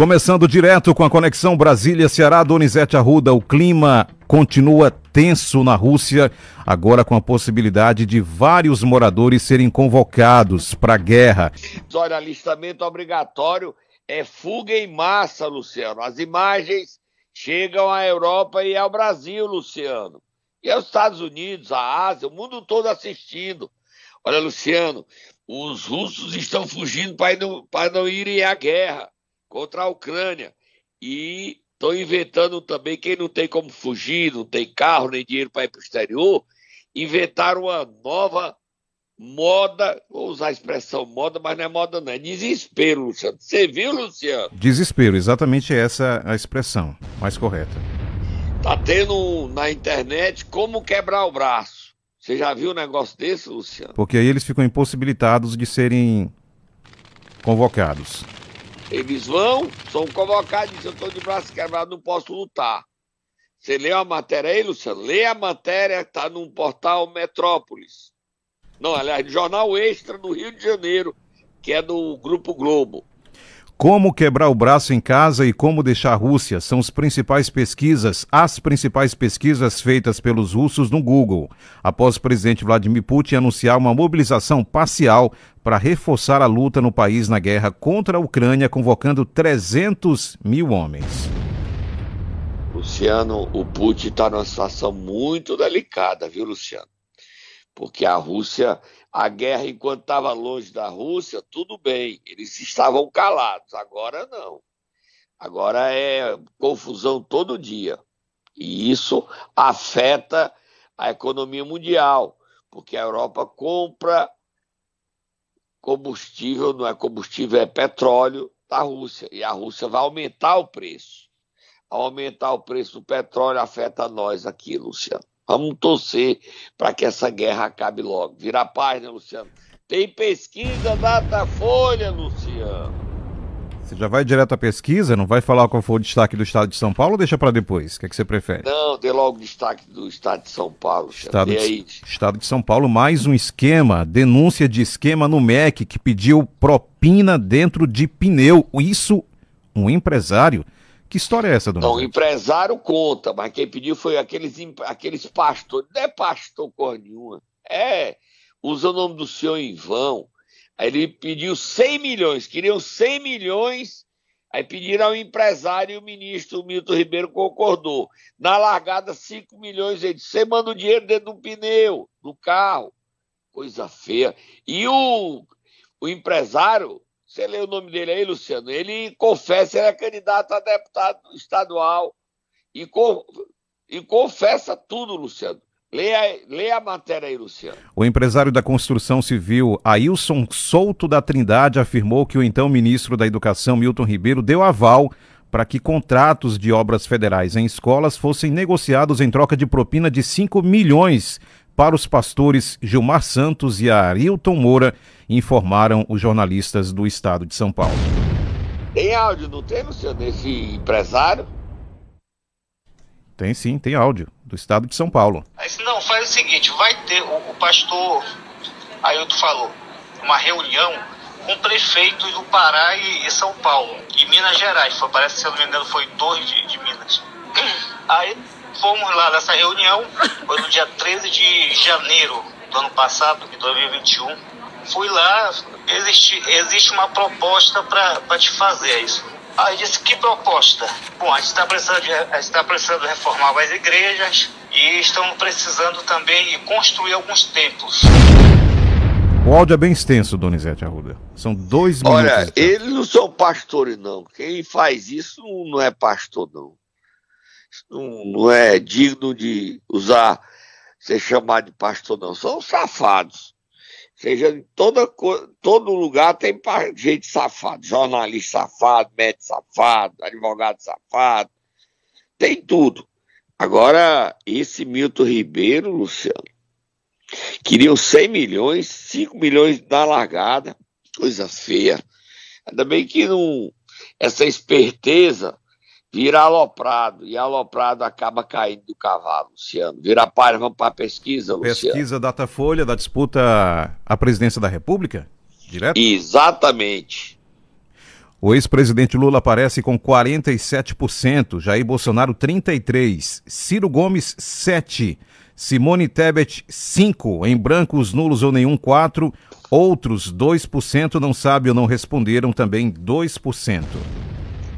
Começando direto com a conexão Brasília-Ceará, Donizete Arruda, o clima continua tenso na Rússia, agora com a possibilidade de vários moradores serem convocados para a guerra. Olha, alistamento obrigatório é fuga em massa, Luciano. As imagens chegam à Europa e ao Brasil, Luciano. E aos Estados Unidos, à Ásia, o mundo todo assistindo. Olha, Luciano, os russos estão fugindo para não, não irem à guerra contra a Ucrânia. E estão inventando também, quem não tem como fugir, não tem carro nem dinheiro para ir para o exterior, inventaram uma nova moda, vou usar a expressão moda, mas não é moda não, é desespero, Luciano. Você viu, Luciano? Desespero, exatamente essa a expressão mais correta. Tá tendo na internet como quebrar o braço. Você já viu um negócio desse, Luciano? Porque aí eles ficam impossibilitados de serem convocados. Eles vão, são convocados dizem, eu estou de braço quebrado, não posso lutar. Você leu a matéria aí, Luciano? Lê a matéria, está num portal Metrópolis. Não, aliás, Jornal Extra do Rio de Janeiro, que é do Grupo Globo. Como quebrar o braço em casa e como deixar a Rússia são as principais pesquisas, as principais pesquisas feitas pelos russos no Google, após o presidente Vladimir Putin anunciar uma mobilização parcial para reforçar a luta no país na guerra contra a Ucrânia, convocando 300 mil homens. Luciano, o Putin está numa situação muito delicada, viu, Luciano? Porque a Rússia a guerra, enquanto estava longe da Rússia, tudo bem, eles estavam calados. Agora não. Agora é confusão todo dia. E isso afeta a economia mundial, porque a Europa compra combustível, não é combustível, é petróleo da Rússia. E a Rússia vai aumentar o preço. Ao aumentar o preço do petróleo, afeta nós aqui, Luciano. Vamos torcer para que essa guerra acabe logo. Vira paz, né, Luciano? Tem pesquisa Datafolha, Luciano. Você já vai direto à pesquisa? Não vai falar qual foi o destaque do estado de São Paulo ou deixa para depois? O que, é que você prefere? Não, dê logo o destaque do estado de São Paulo. Estado de, estado de São Paulo, mais um esquema, denúncia de esquema no MEC que pediu propina dentro de pneu. Isso, um empresário que história é essa, dona? Não, o empresário conta, mas quem pediu foi aqueles, aqueles pastores. Não é pastor cor nenhuma. É, usa o nome do senhor em vão. Aí ele pediu 100 milhões, queriam 100 milhões. Aí pediram ao empresário e o ministro Milton Ribeiro concordou. Na largada, 5 milhões. Ele disse: você manda o dinheiro dentro do pneu, do carro. Coisa feia. E o, o empresário você lê o nome dele aí, Luciano? Ele confessa, ele é candidato a deputado estadual e, co e confessa tudo, Luciano. Leia, leia a matéria aí, Luciano. O empresário da construção civil, Ailson Souto da Trindade, afirmou que o então ministro da Educação, Milton Ribeiro, deu aval para que contratos de obras federais em escolas fossem negociados em troca de propina de 5 milhões para os pastores Gilmar Santos e Arilton Moura, informaram os jornalistas do estado de São Paulo. Tem áudio, não tem, Luciano, desse empresário? Tem sim, tem áudio, do estado de São Paulo. Não, faz o seguinte, vai ter, o, o pastor Ailton falou, uma reunião com prefeitos do Pará e, e, São Paulo, e Minas Gerais, foi, parece que se eu não me engano foi dois de, de Minas. Aí fomos lá nessa reunião, foi no dia 13 de janeiro do ano passado, de 2021. Fui lá, existe, existe uma proposta para te fazer isso. Aí disse, que proposta? Bom, a gente está precisando, de, tá precisando reformar as igrejas e estamos precisando também construir alguns templos. O áudio é bem extenso, Donizete Arruda. São dois minutos. Olha, eles não são pastores, não. Quem faz isso não é pastor, não não, é digno de usar, ser chamado de pastor, não. São safados. Seja, em toda, todo lugar tem gente safado, jornalista safado, médico safado, advogado safado, tem tudo. Agora, esse Milton Ribeiro, Luciano, queriam 100 milhões, 5 milhões na largada, coisa feia. Ainda bem que não, essa esperteza vira aloprado, e aloprado acaba caindo do cavalo, Luciano. Vira párea, vamos para a pesquisa, Luciano. Pesquisa Datafolha da disputa à presidência da República? Direto? Exatamente. O ex-presidente Lula aparece com 47%, Jair Bolsonaro 33%, Ciro Gomes 7%, Simone Tebet 5%, em brancos, nulos ou nenhum 4%, outros 2% não sabem ou não responderam também 2%.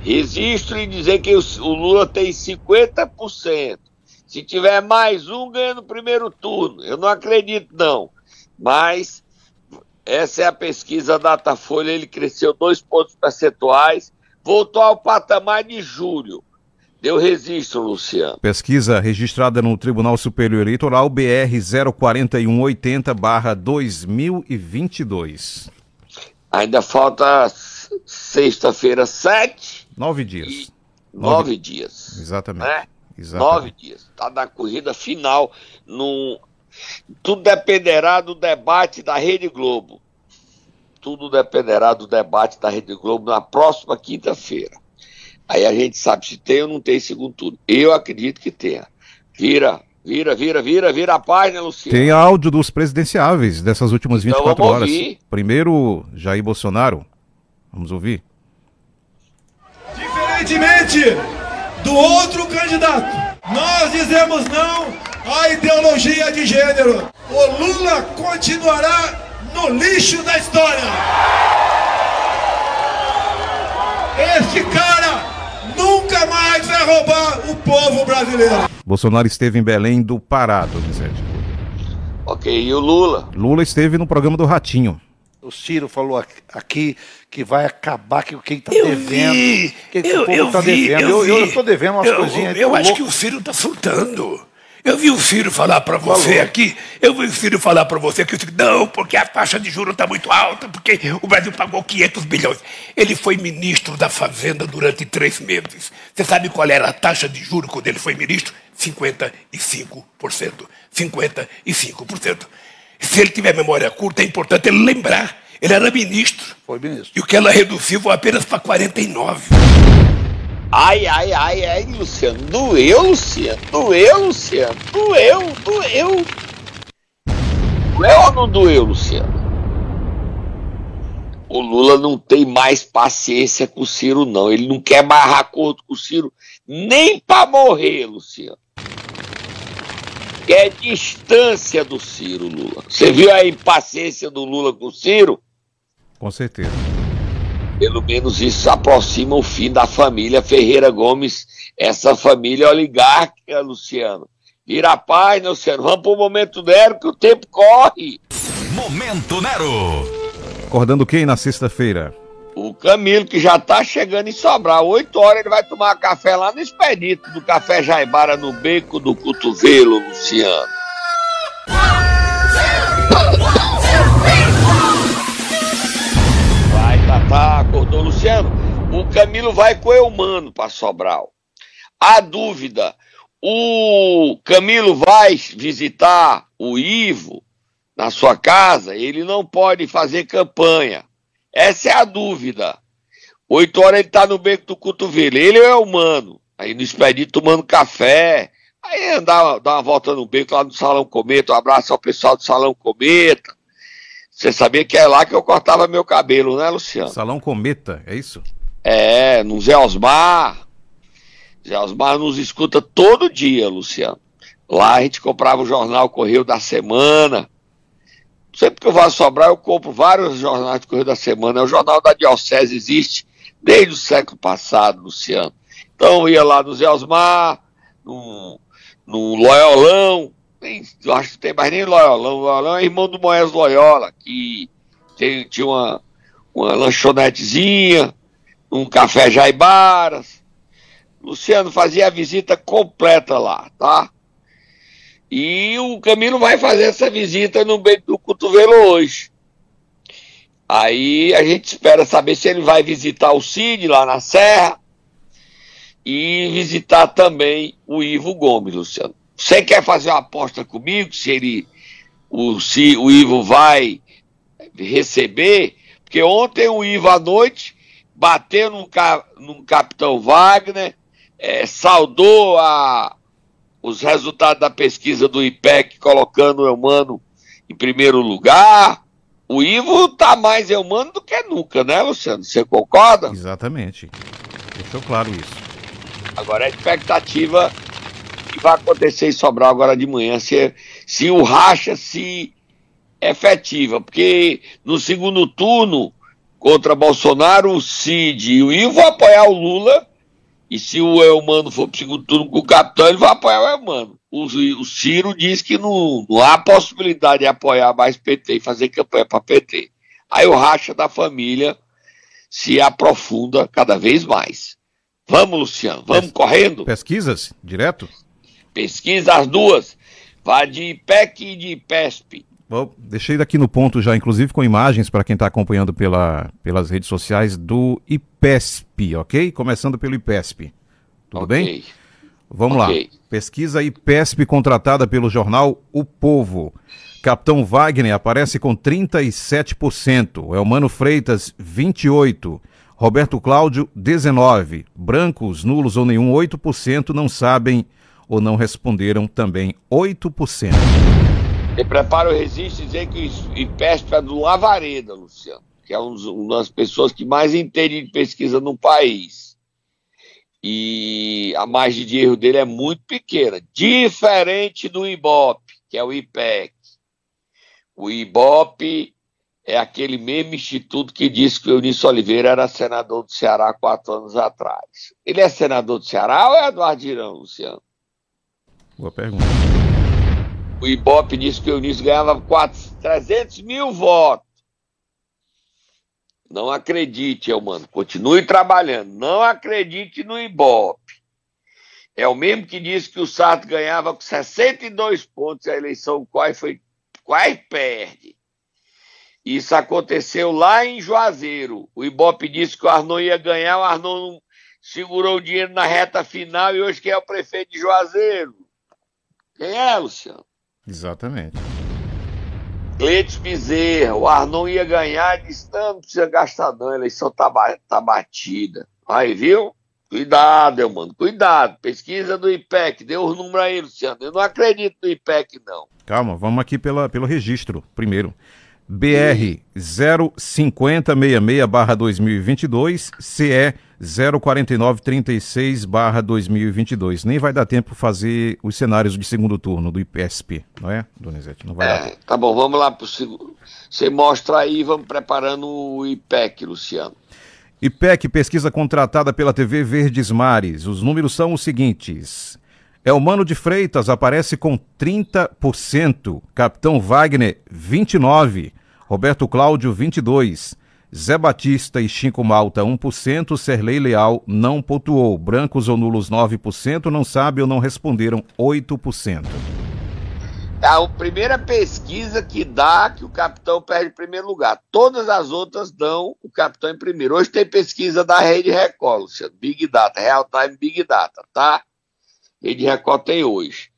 Registro em dizer que o Lula tem 50%. Se tiver mais um, ganha no primeiro turno. Eu não acredito, não. Mas essa é a pesquisa Datafolha, ele cresceu dois pontos percentuais, voltou ao patamar de julho. Deu registro, Luciano. Pesquisa registrada no Tribunal Superior Eleitoral BR 04180-2022. Ainda falta sexta-feira, sete. Nove dias. Nove, nove dias. Exatamente. Né? Exatamente. Nove dias. Está na corrida final. Num... Tudo dependerá do debate da Rede Globo. Tudo dependerá do debate da Rede Globo na próxima quinta-feira. Aí a gente sabe se tem ou não tem segundo turno. Eu acredito que tenha. Vira, vira, vira, vira, vira a página, Luciano. Tem áudio dos presidenciáveis dessas últimas 24 então, horas. Ouvir. Primeiro, Jair Bolsonaro. Vamos ouvir. Diferentemente do outro candidato, nós dizemos não à ideologia de gênero. O Lula continuará no lixo da história. Este cara nunca mais vai roubar o povo brasileiro. Bolsonaro esteve em Belém do Pará, Donizete. Ok, e o Lula? Lula esteve no programa do Ratinho. O Ciro falou aqui que vai acabar com quem está devendo. Vi, que eu, o povo está devendo. Eu, eu, estou devendo umas eu, coisinhas. Eu, eu acho que o Ciro está surtando. Eu vi o Ciro falar para você Falou. aqui, eu vi o Ciro falar para você que não, porque a taxa de juros está muito alta, porque o Brasil pagou 500 bilhões. Ele foi ministro da Fazenda durante três meses. Você sabe qual era a taxa de juros quando ele foi ministro? 55%. 55%. Se ele tiver memória curta, é importante ele lembrar. Ele era ministro. Foi ministro. E o que ela reduziu foi apenas para 49%. Ai, ai, ai, ai, Luciano. Doeu, Luciano. Doeu, Luciano. Doeu, doeu. Doeu ou não doeu, Luciano? O Lula não tem mais paciência com o Ciro, não. Ele não quer mais acordo com o Ciro nem para morrer, Luciano. Quer distância do Ciro, Lula. Você viu a impaciência do Lula com o Ciro? Com certeza. Pelo menos isso aproxima o fim da família Ferreira Gomes, essa família oligárquica, Luciano. Vira a paz, né, Luciano. Vamos para o momento Nero, que o tempo corre. Momento Nero. Acordando quem na sexta-feira? O Camilo, que já está chegando em Sobral. Oito horas ele vai tomar café lá no Expedito, do Café Jaibara, no Beco do Cotovelo, Luciano. Tá, acordou Luciano? O Camilo vai com o Eumano para Sobral. A dúvida: o Camilo vai visitar o Ivo na sua casa? Ele não pode fazer campanha. Essa é a dúvida. Oito horas ele tá no beco do cotovelo. Ele é humano. Aí no expedito tomando café. Aí andar, dar uma volta no beco lá no Salão Cometa. Um abraço ao pessoal do Salão Cometa. Você sabia que é lá que eu cortava meu cabelo, né, Luciano? Salão Cometa, é isso? É, no Zé Osmar. Zé Osmar nos escuta todo dia, Luciano. Lá a gente comprava o jornal Correio da Semana. Sempre que eu vou sobrar, eu compro vários jornais do Correio da Semana. O jornal da Diocese existe desde o século passado, Luciano. Então ia lá no Zé Osmar, no, no Loyolão, nem, acho que tem mais nem Loyola. O Loyola é irmão do Moés Loyola, que tem, tinha uma, uma lanchonetezinha, um café Jaibaras. Luciano fazia a visita completa lá, tá? E o Camilo vai fazer essa visita no meio do cotovelo hoje. Aí a gente espera saber se ele vai visitar o Cid lá na Serra e visitar também o Ivo Gomes, Luciano. Você quer fazer uma aposta comigo se ele, o, se o Ivo vai receber? Porque ontem o Ivo à noite bateu no, no capitão Wagner, é, saudou a, os resultados da pesquisa do IPEC, colocando o Eumano em primeiro lugar. o Ivo tá mais humano do que nunca, né, Luciano? Você concorda? Exatamente. Deixou claro isso. Agora a expectativa que vai acontecer em Sobral agora de manhã, se, se o racha se efetiva, porque no segundo turno contra Bolsonaro, o Cid e o Ivo apoiar o Lula, e se o Elmano for pro segundo turno com o capitão, ele vai apoiar o Elmano. O, o Ciro diz que não, não há possibilidade de apoiar mais PT e fazer campanha para PT. Aí o racha da família se aprofunda cada vez mais. Vamos, Luciano, vamos Pes correndo. Pesquisas, direto? Pesquisa as duas. Vai de IPEC e de IPESP. Bom, deixei daqui no ponto já, inclusive com imagens para quem está acompanhando pela, pelas redes sociais do IPESP, ok? Começando pelo IPESP. Tudo okay. bem? Vamos okay. lá. Pesquisa IPESP contratada pelo jornal O Povo. Capitão Wagner aparece com 37%. Elmano Freitas, 28%. Roberto Cláudio, 19%. Brancos, nulos ou nenhum, 8%. Não sabem ou não responderam também, 8%. E prepara o registro e dizer que IPESP é do Lavareda, Luciano, que é um, uma das pessoas que mais entende de pesquisa no país. E a margem de erro dele é muito pequena, diferente do IBOP, que é o IPEC. O IBOP é aquele mesmo instituto que disse que o Eunício Oliveira era senador do Ceará quatro anos atrás. Ele é senador do Ceará ou é Eduardo Girão, Luciano? Boa pergunta. O Ibope disse que o Eunício ganhava 4, 300 mil votos. Não acredite, mano. Continue trabalhando. Não acredite no Ibope. É o mesmo que disse que o Sarto ganhava com 62 pontos a eleição quase foi quase perde. Isso aconteceu lá em Juazeiro. O Ibope disse que o Arnon ia ganhar, o Arnon segurou o dinheiro na reta final e hoje quem é o prefeito de Juazeiro? Quem é, Luciano? Exatamente. Cleiton Bezerra, o Arnon ia ganhar, disse, não, não precisa gastar não, a eleição tá, tá batida. Aí, viu? Cuidado, mano, cuidado. Pesquisa do IPEC, dê os números aí, Luciano. Eu não acredito no IPEC, não. Calma, vamos aqui pela, pelo registro primeiro. BR 05066-2022, CE 04936-2022. Nem vai dar tempo fazer os cenários de segundo turno do IPSP, não é, Donizete? Não vai é, dar. Tá bom, vamos lá para o segundo. Você mostra aí, vamos preparando o IPEC, Luciano. IPEC, pesquisa contratada pela TV Verdes Mares. Os números são os seguintes. Elmano de Freitas aparece com 30%, Capitão Wagner 29%, Roberto Cláudio 22%, Zé Batista e Chico Malta 1%, Serlei Leal não pontuou, brancos ou nulos 9%, não sabe ou não responderam 8%. É a primeira pesquisa que dá que o capitão perde em primeiro lugar. Todas as outras dão o capitão em primeiro. Hoje tem pesquisa da Rede Record, Luciano, Big Data, Real Time Big Data, tá? Rede Record tem hoje.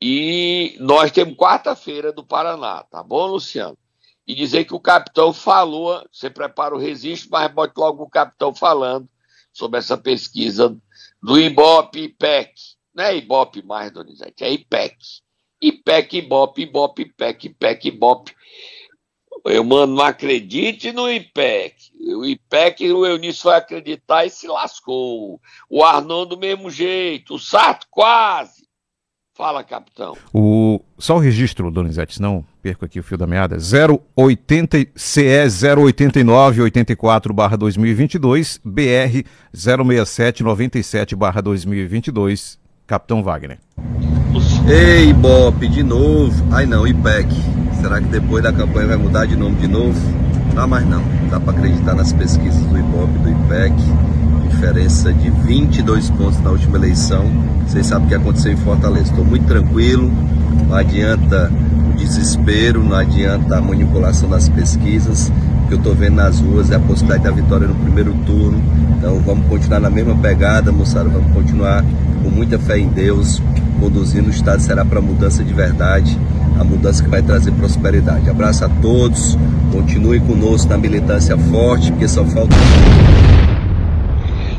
E nós temos quarta-feira do Paraná, tá bom, Luciano? E dizer que o capitão falou, você prepara o registro, mas bote logo o capitão falando sobre essa pesquisa do IBOP IPEC. Não é IBOP mais, Donizete, é IPEC. IPEC, IBOP, IBOP, IPEC, IPEC, IBOP. Eu, mano, não acredite no IPEC. O IPEC, o Eunício vai acreditar e se lascou. O Arnon do mesmo jeito. O Sarto quase. Fala, capitão. O, só o registro, Donizete, senão perco aqui o fio da meada. 080, CE 08984 barra 2022, BR 06797 barra 2022, Capitão Wagner. Ei, Bop, de novo. Ai não, IPEC. Será que depois da campanha vai mudar de nome de novo? Dá mais não. Dá para acreditar nas pesquisas do Ibope e do IPEC. Diferença de 22 pontos na última eleição. Vocês sabem o que aconteceu em Fortaleza. Estou muito tranquilo. Não adianta o desespero, não adianta a manipulação das pesquisas. O que eu estou vendo nas ruas é a possibilidade da vitória no primeiro turno. Então vamos continuar na mesma pegada, moçada. Vamos continuar com muita fé em Deus, conduzindo o Estado será para mudança de verdade, a mudança que vai trazer prosperidade. Abraço a todos, continue conosco na militância forte, porque só falta.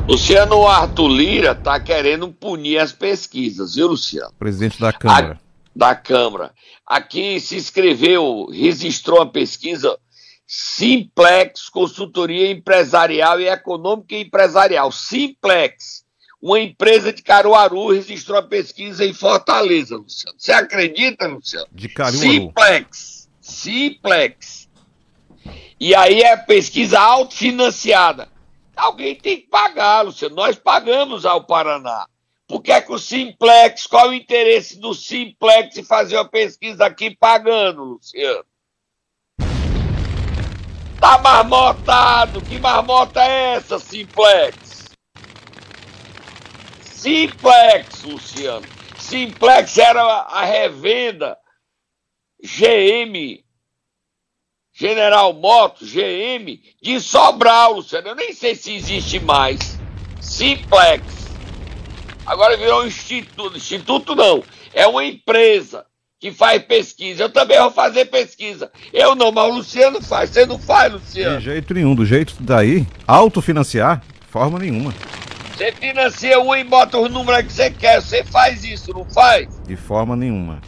Luciano Arthur Lira está querendo punir as pesquisas, viu, Luciano? Presidente da Câmara. A, da Câmara. Aqui se inscreveu, registrou a pesquisa Simplex Consultoria Empresarial e Econômica e Empresarial. Simplex, uma empresa de Caruaru, registrou a pesquisa em Fortaleza, Luciano. Você acredita, Luciano? De Caruaru. Simplex. Simplex. E aí é pesquisa autofinanciada. Alguém tem que pagar, Luciano. Nós pagamos ao Paraná. Por que é que o Simplex, qual o interesse do Simplex em fazer uma pesquisa aqui pagando, Luciano? Tá marmotado! Que marmota é essa, Simplex? Simplex, Luciano. Simplex era a revenda GM, General Motors, GM, de Sobral, Luciano. Eu nem sei se existe mais. Simplex. Agora virou um instituto. Instituto não. É uma empresa que faz pesquisa. Eu também vou fazer pesquisa. Eu não, mas o Luciano faz. Você não faz, Luciano? De jeito nenhum. Do jeito daí, autofinanciar, forma nenhuma. Você financia um e bota os números que você quer. Você faz isso, não faz? De forma nenhuma.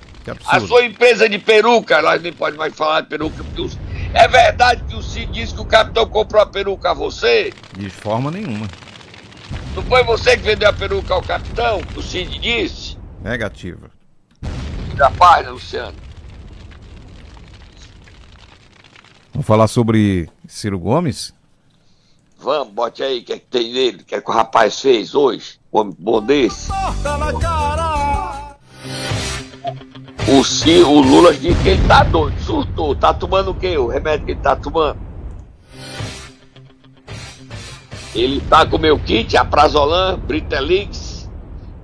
A sua empresa de peruca, nós nem pode mais falar de peruca. porque os- É verdade que o Cid disse que o capitão comprou a peruca a você? De forma nenhuma. Não foi você que vendeu a peruca ao capitão? O Cid disse? Negativa. Da paz, Luciano. Vamos falar sobre Ciro Gomes? Vamos, bote aí, o que é que tem nele? O que é que o rapaz fez hoje? Um homem bom desse? O, Ciro, o Lula disse que ele tá doido, surtou. Tá tomando o quê? O remédio que ele tá tomando? Ele tá com o meu kit, Aprazolam, Britelix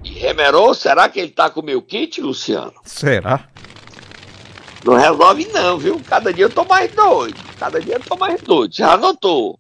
e Remerol. Será que ele tá com o meu kit, Luciano? Será? Não resolve não, viu? Cada dia eu tô mais doido. Cada dia eu tô mais doido. Já anotou?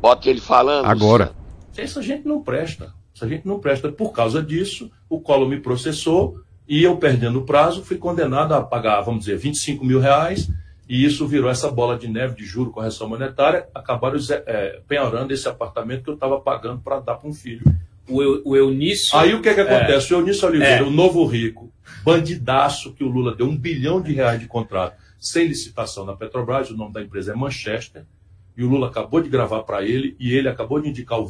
Bota ele falando. Agora. Luciano. Essa gente não presta. Essa gente não presta. Por causa disso, o Collor me processou e eu, perdendo o prazo, fui condenado a pagar, vamos dizer, 25 mil reais. E isso virou essa bola de neve de juro, correção monetária. Acabaram é, penhorando esse apartamento que eu estava pagando para dar para um filho. O, Eu- o Eunício. Aí o que, que acontece? O Eunício Oliveira, É. o novo rico, bandidaço que o Lula deu um bilhão de reais de contrato sem licitação na Petrobras, o nome da empresa é Manchester, e o Lula acabou de gravar para ele, e ele acabou de indicar o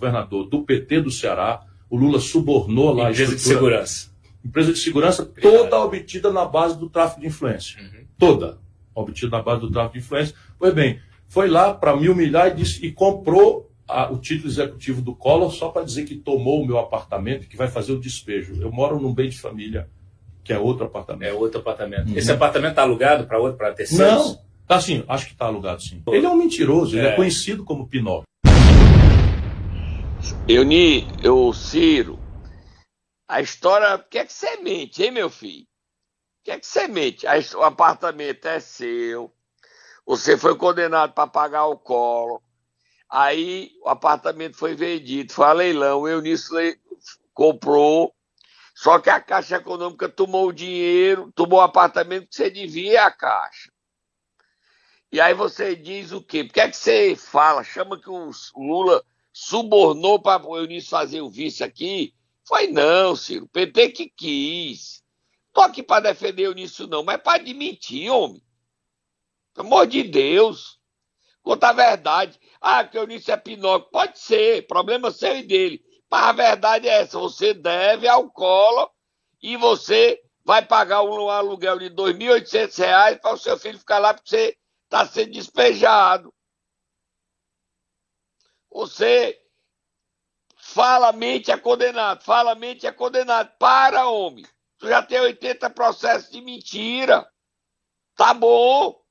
vice-governador do PT do Ceará. O Lula subornou lá a Empresa de estrutura- segurança. Empresa de segurança toda obtida na base do tráfico de influência. Uhum. Toda obtida na base do tráfico de influência. Pois bem, foi lá para me humilhar e, disse- e comprou a- o título executivo do Collor só para dizer que tomou o meu apartamento e que vai fazer o despejo. Eu moro num bem de família, que é outro apartamento. É outro apartamento. Uhum. Esse apartamento está alugado para outro, para terceiros? Não, tá sim, acho que está alugado sim. Ele é um mentiroso, ele é É. conhecido como Pinóquio. Euni, eu, Ciro, a história. O que é que você mente, hein, meu filho? O que é que você mente? O apartamento é seu. Você foi condenado para pagar o colo. Aí o apartamento foi vendido, foi a leilão. O Eunício comprou. Só que a Caixa Econômica tomou o dinheiro, tomou o apartamento que você devia à Caixa. E aí você diz o quê? Por que é que você fala? Chama que o Lula subornou para o Eunício fazer o vice aqui? Foi não, Ciro. PT que quis. Tô aqui para defender o Eunício, não, mas para admitir, homem. Pelo amor de Deus. Conta a verdade. Ah, que o Eunício é Pinóquio. Pode ser. Problema seu e dele. Mas a verdade é essa. Você deve ao colo e você vai pagar um aluguel de R$ 2.800 para o seu filho ficar lá porque você está sendo despejado. Você fala mente é condenado, fala mente é condenado. Para, homem. Tu já tem 80 processos de mentira. Tá bom.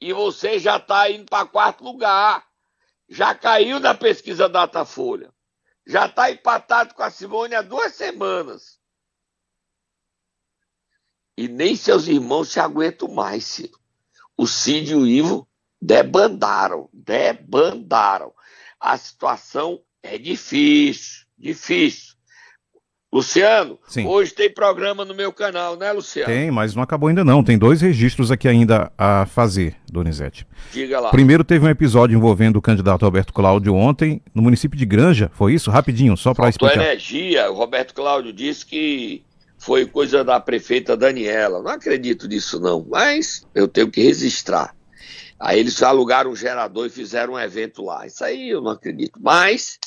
E você já está indo para quarto lugar. Já caiu na pesquisa Datafolha. Já está empatado com a Simone há duas semanas. E nem seus irmãos se aguentam mais, Ciro. O Cid e o Ivo debandaram, debandaram. A situação é difícil, difícil. Luciano, Sim. hoje tem programa no meu canal, né, Luciano? Tem, mas não acabou ainda não. Tem dois registros aqui ainda a fazer, Donizete. Diga lá. Primeiro teve um episódio envolvendo o candidato Alberto Cláudio ontem, no município de Granja, foi isso? Rapidinho, só para explicar. energia. O Roberto Cláudio disse que foi coisa da prefeita Daniela. Não acredito nisso, não, mas eu tenho que registrar. Aí eles alugaram um gerador e fizeram um evento lá. Isso aí eu não acredito. Mas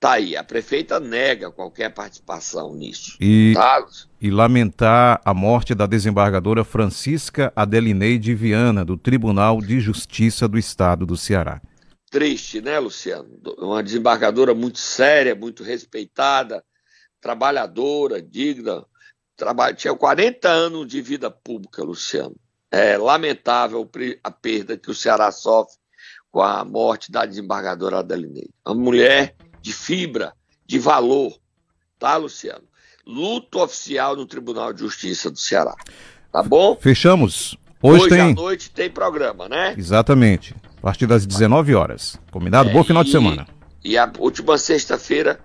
tá aí, a prefeita nega qualquer participação nisso. E, tá? e lamentar a morte da desembargadora Francisca Adelineide Viana, do Tribunal de Justiça do Estado do Ceará. Triste, né, Luciano? Uma desembargadora muito séria, muito respeitada, trabalhadora, digna. Traba... Tinha 40 anos de vida pública, Luciano. É lamentável a perda que o Ceará sofre com a morte da desembargadora Adelineide. Uma mulher de fibra, de valor, tá, Luciano? Luto oficial no Tribunal de Justiça do Ceará. Tá bom? Fechamos. Hoje, Hoje tem... à noite tem programa, né? Exatamente. A partir das 19 horas. Combinado? É, Bom final e, de semana. E a última sexta-feira,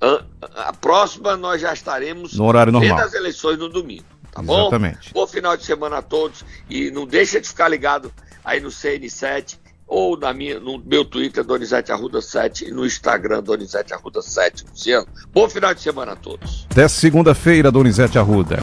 a, a, próxima, nós já estaremos no horário normal. as eleições no domingo. Tá bom? Exatamente. Bom final de semana a todos. E não deixa de ficar ligado aí no CN7 ou na minha, no meu Twitter, Donizete Arruda 7, e no Instagram, Donizete Arruda 7, Luciano. Bom final de semana a todos. Até segunda-feira, Donizete Arruda.